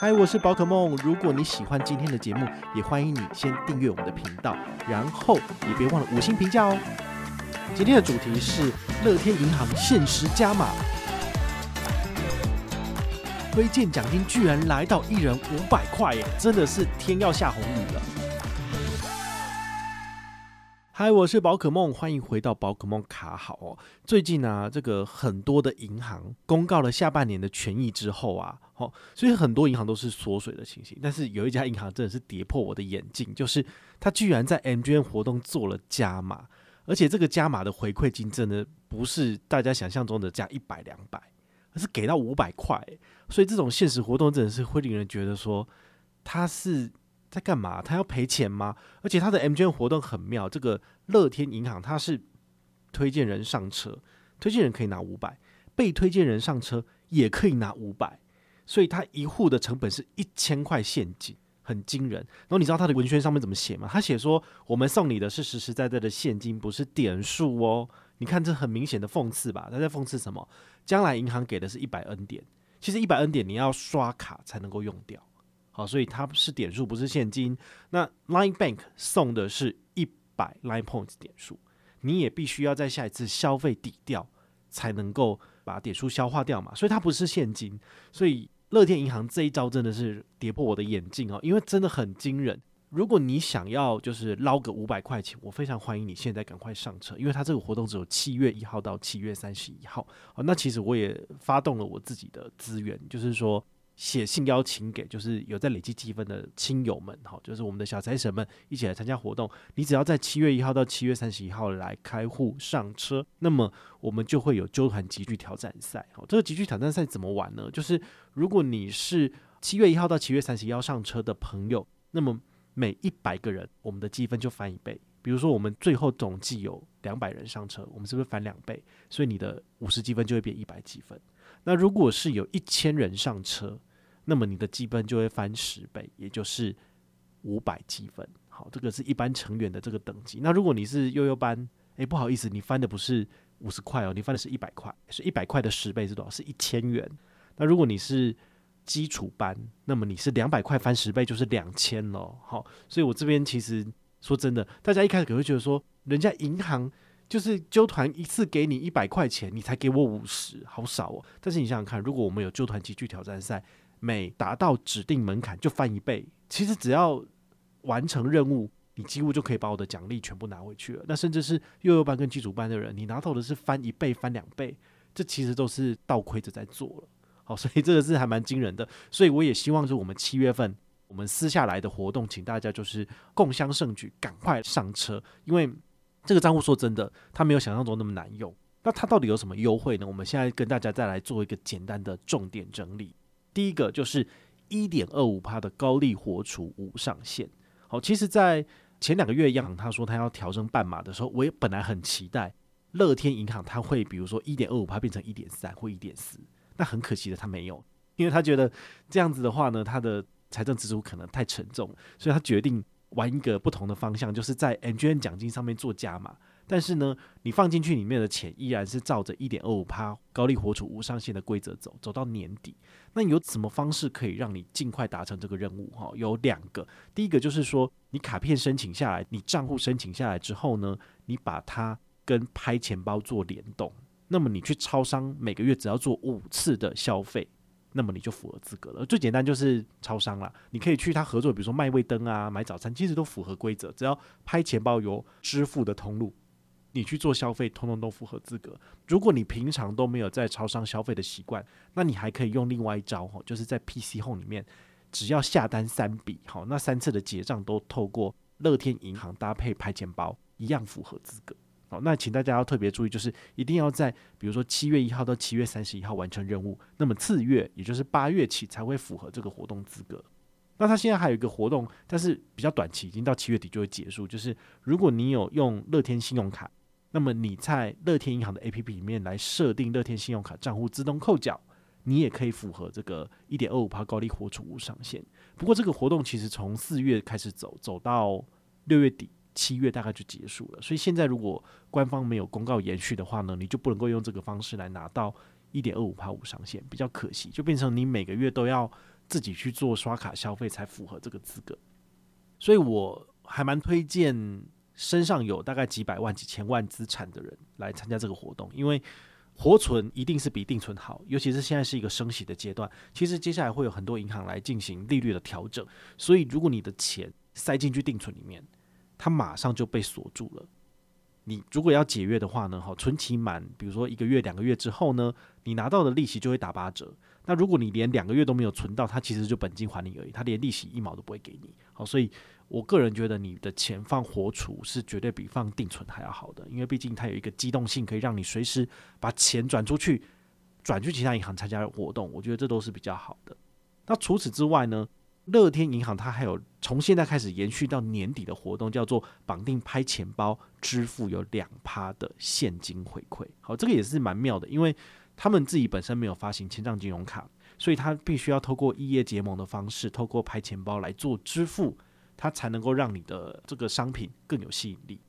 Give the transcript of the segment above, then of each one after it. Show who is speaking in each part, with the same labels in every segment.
Speaker 1: 嗨，我是宝可梦。如果你喜欢今天的节目，也欢迎你先订阅我们的频道，然后也别忘了五星评价哦。今天的主题是乐天银行限时加码，推荐奖金居然来到一人五百块耶，真的是天要下红雨了。嗨，我是宝可梦，欢迎回到宝可梦卡好哦。最近啊，这个很多的银行公告了下半年的权益之后啊，哦，所以很多银行都是缩水的情形。但是有一家银行真的是跌破我的眼镜，就是它居然在 MGM 活动做了加码，而且这个加码的回馈金真的不是大家想象中的加一百两百，而是给到五百块。所以这种限时活动真的是会令人觉得说它是。在干嘛？他要赔钱吗？而且他的 MGM 活动很妙，这个乐天银行它是推荐人上车，推荐人可以拿五百，被推荐人上车也可以拿五百，所以他一户的成本是一千块现金，很惊人。然后你知道他的文宣上面怎么写吗？他写说我们送你的是实实在在的现金，不是点数哦。你看这很明显的讽刺吧？他在讽刺什么？将来银行给的是一百 N 点，其实一百 N 点你要刷卡才能够用掉。好，所以它是点数，不是现金。那 Line Bank 送的是一百 Line Points 点数，你也必须要在下一次消费抵掉，才能够把点数消化掉嘛。所以它不是现金。所以乐天银行这一招真的是跌破我的眼镜哦，因为真的很惊人。如果你想要就是捞个五百块钱，我非常欢迎你现在赶快上车，因为它这个活动只有七月一号到七月三十一号。好，那其实我也发动了我自己的资源，就是说。写信邀请给就是有在累积积分的亲友们，哈，就是我们的小财神们一起来参加活动。你只要在七月一号到七月三十一号来开户上车，那么我们就会有纠团集聚挑战赛。好，这个集聚挑战赛怎么玩呢？就是如果你是七月一号到七月三十一号上车的朋友，那么每一百个人，我们的积分就翻一倍。比如说我们最后总计有两百人上车，我们是不是翻两倍？所以你的五十积分就会变一百积分。那如果是有一千人上车，那么你的积分就会翻十倍，也就是五百积分。好，这个是一般成员的这个等级。那如果你是悠悠班，诶，不好意思，你翻的不是五十块哦，你翻的是一百块，是一百块的十倍是多少？是一千元。那如果你是基础班，那么你是两百块翻十倍就是两千喽。好，所以我这边其实说真的，大家一开始可能会觉得说，人家银行就是揪团一次给你一百块钱，你才给我五十，好少哦。但是你想想看，如果我们有揪团级距挑战赛。每达到指定门槛就翻一倍，其实只要完成任务，你几乎就可以把我的奖励全部拿回去了。那甚至是幼幼班跟基础班的人，你拿到的是翻一倍、翻两倍，这其实都是倒亏着在做了。好，所以这个是还蛮惊人的。所以我也希望是我们七月份我们私下来的活动，请大家就是共襄盛举，赶快上车，因为这个账户说真的，它没有想象中那么难用。那它到底有什么优惠呢？我们现在跟大家再来做一个简单的重点整理。第一个就是一点二五趴的高利活储无上限。好，其实，在前两个月，央行他说他要调整半码的时候，我也本来很期待乐天银行他会，比如说一点二五趴变成一点三或一点四。那很可惜的，他没有，因为他觉得这样子的话呢，他的财政支出可能太沉重，所以他决定玩一个不同的方向，就是在 N G N 奖金上面做加码。但是呢，你放进去里面的钱依然是照着一点二五趴高利活储无上限的规则走，走到年底。那有什么方式可以让你尽快达成这个任务？哈，有两个。第一个就是说，你卡片申请下来，你账户申请下来之后呢，你把它跟拍钱包做联动。那么你去超商每个月只要做五次的消费，那么你就符合资格了。最简单就是超商啦，你可以去他合作，比如说麦味登啊，买早餐，其实都符合规则，只要拍钱包有支付的通路。你去做消费，通通都符合资格。如果你平常都没有在超商消费的习惯，那你还可以用另外一招哈，就是在 PC Home 里面，只要下单三笔，好，那三次的结账都透过乐天银行搭配拍钱包，一样符合资格。好，那请大家要特别注意，就是一定要在比如说七月一号到七月三十一号完成任务，那么次月也就是八月起才会符合这个活动资格。那他现在还有一个活动，但是比较短期，已经到七月底就会结束，就是如果你有用乐天信用卡。那么你在乐天银行的 APP 里面来设定乐天信用卡账户自动扣缴，你也可以符合这个一点二五趴高利活储物上限。不过这个活动其实从四月开始走，走到六月底，七月大概就结束了。所以现在如果官方没有公告延续的话呢，你就不能够用这个方式来拿到一点二五趴无上限，比较可惜，就变成你每个月都要自己去做刷卡消费才符合这个资格。所以我还蛮推荐身上有大概几百万、几千万资产的人来参加这个活动，因为活存一定是比定存好，尤其是现在是一个升息的阶段。其实接下来会有很多银行来进行利率的调整，所以如果你的钱塞进去定存里面，它马上就被锁住了。你如果要解约的话呢，好，存期满，比如说一个月、两个月之后呢，你拿到的利息就会打八折。那如果你连两个月都没有存到，它其实就本金还你而已，它连利息一毛都不会给你。好，所以我个人觉得你的钱放活储是绝对比放定存还要好的，因为毕竟它有一个机动性，可以让你随时把钱转出去，转去其他银行参加活动。我觉得这都是比较好的。那除此之外呢，乐天银行它还有从现在开始延续到年底的活动，叫做绑定拍钱包支付有两趴的现金回馈。好，这个也是蛮妙的，因为他们自己本身没有发行签账金融卡，所以他必须要透过异业结盟的方式，透过拍钱包来做支付，它才能够让你的这个商品更有吸引力。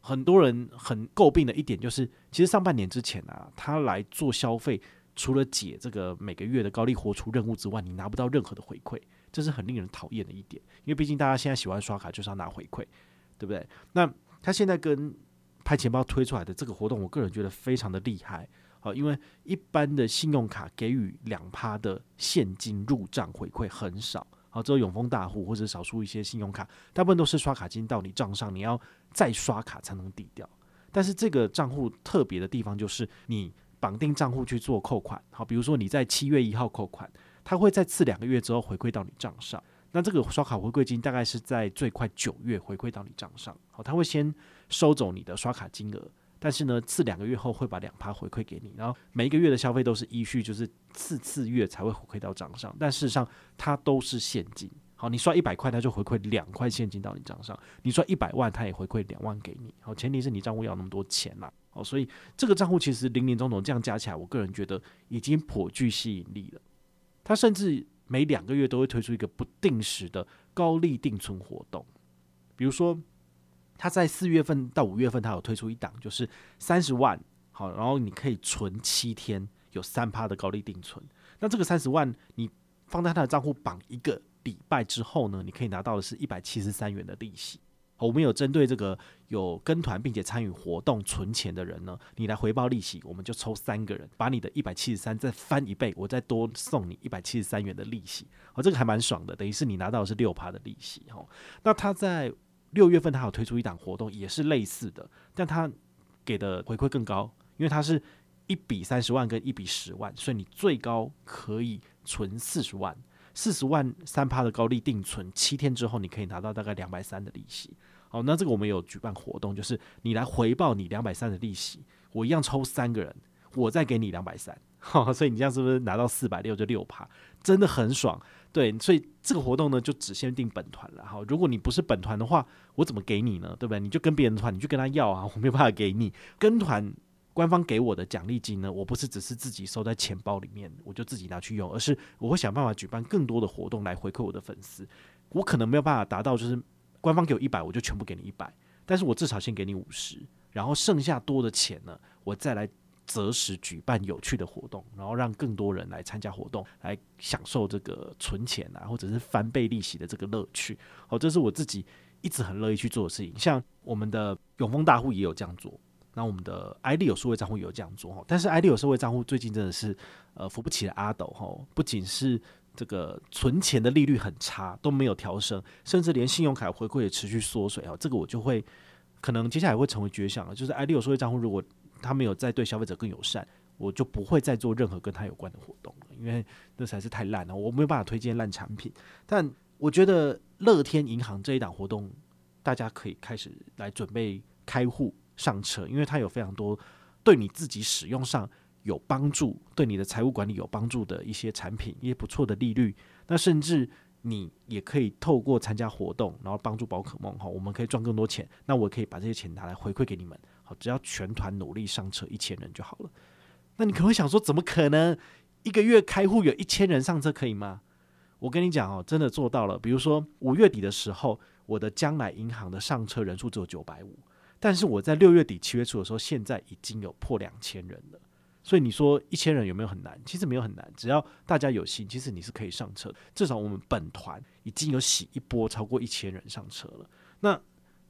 Speaker 1: 很多人很诟病的一点就是，其实上半年之前啊，他来做消费，除了解这个每个月的高利活出任务之外，你拿不到任何的回馈，这是很令人讨厌的一点。因为毕竟大家现在喜欢刷卡，就是要拿回馈，对不对？那他现在跟拍钱包推出来的这个活动，我个人觉得非常的厉害。好，因为一般的信用卡给予两趴的现金入账回馈很少，好，只有永丰大户或者少数一些信用卡，大部分都是刷卡金到你账上，你要再刷卡才能抵掉。但是这个账户特别的地方就是你绑定账户去做扣款，好，比如说你在七月一号扣款，它会在次两个月之后回馈到你账上。那这个刷卡回馈金大概是在最快九月回馈到你账上，好，它会先收走你的刷卡金额。但是呢，次两个月后会把两趴回馈给你，然后每一个月的消费都是依序，就是次次月才会回馈到账上。但事实上，它都是现金。好，你刷一百块，它就回馈两块现金到你账上；你刷一百万，它也回馈两万给你。好，前提是你账户要那么多钱啦。好，所以这个账户其实林林总总这样加起来，我个人觉得已经颇具吸引力了。它甚至每两个月都会推出一个不定时的高利定存活动，比如说。他在四月份到五月份，他有推出一档，就是三十万，好，然后你可以存七天，有三趴的高利定存。那这个三十万，你放在他的账户绑一个礼拜之后呢，你可以拿到的是一百七十三元的利息。我们有针对这个有跟团并且参与活动存钱的人呢，你来回报利息，我们就抽三个人，把你的一百七十三再翻一倍，我再多送你一百七十三元的利息。好，这个还蛮爽的，等于是你拿到的是六趴的利息。好，那他在。六月份他有推出一档活动，也是类似的，但他给的回馈更高，因为他是一笔三十万跟一笔十万，所以你最高可以存四十万，四十万三趴的高利定存，七天之后你可以拿到大概两百三的利息。好，那这个我们有举办活动，就是你来回报你两百三的利息，我一样抽三个人，我再给你两百三，所以你这样是不是拿到四百六就六趴，真的很爽。对，所以这个活动呢，就只限定本团了哈。如果你不是本团的话，我怎么给你呢？对不对？你就跟别人团，你去跟他要啊，我没有办法给你。跟团官方给我的奖励金呢，我不是只是自己收在钱包里面，我就自己拿去用，而是我会想办法举办更多的活动来回馈我的粉丝。我可能没有办法达到，就是官方给我一百，我就全部给你一百，但是我至少先给你五十，然后剩下多的钱呢，我再来。择时举办有趣的活动，然后让更多人来参加活动，来享受这个存钱啊，或者是翻倍利息的这个乐趣。好，这是我自己一直很乐意去做的事情。像我们的永丰大户也有这样做，那我们的 i 利有数位账户也有这样做。但是 i 利有数位账户最近真的是呃扶不起的阿斗哈，不仅是这个存钱的利率很差，都没有调升，甚至连信用卡回馈也持续缩水啊。这个我就会可能接下来会成为绝响了，就是 i 利有数位账户如果。他没有再对消费者更友善，我就不会再做任何跟他有关的活动了，因为那实在是太烂了，我没有办法推荐烂产品。但我觉得乐天银行这一档活动，大家可以开始来准备开户上车，因为它有非常多对你自己使用上有帮助、对你的财务管理有帮助的一些产品，一些不错的利率。那甚至你也可以透过参加活动，然后帮助宝可梦哈，我们可以赚更多钱。那我可以把这些钱拿来回馈给你们。只要全团努力上车一千人就好了。那你可能会想说，怎么可能一个月开户有一千人上车可以吗？我跟你讲哦，真的做到了。比如说五月底的时候，我的将来银行的上车人数只有九百五，但是我在六月底七月初的时候，现在已经有破两千人了。所以你说一千人有没有很难？其实没有很难，只要大家有心，其实你是可以上车。至少我们本团已经有洗一波超过一千人上车了。那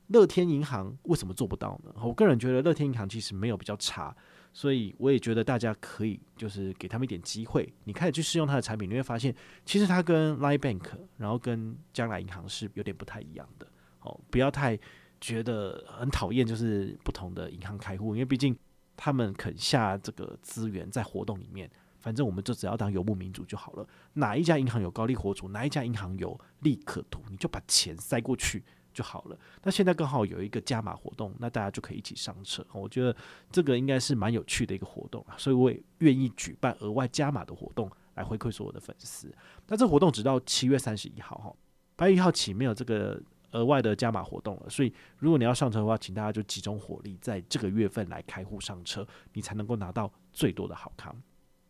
Speaker 1: 乐天银行为什么做不到呢？我个人觉得乐天银行其实没有比较差，所以我也觉得大家可以就是给他们一点机会，你开始去试用它的产品，你会发现其实它跟 Line Bank，然后跟将来银行是有点不太一样的。哦，不要太觉得很讨厌，就是不同的银行开户，因为毕竟他们肯下这个资源在活动里面，反正我们就只要当游牧民族就好了。哪一家银行有高利活储，哪一家银行有利可图，你就把钱塞过去。就好了。那现在刚好有一个加码活动，那大家就可以一起上车。我觉得这个应该是蛮有趣的一个活动啊，所以我也愿意举办额外加码的活动来回馈所有的粉丝。那这活动直到七月三十一号哈，八月一号起没有这个额外的加码活动了。所以如果你要上车的话，请大家就集中火力，在这个月份来开户上车，你才能够拿到最多的好康。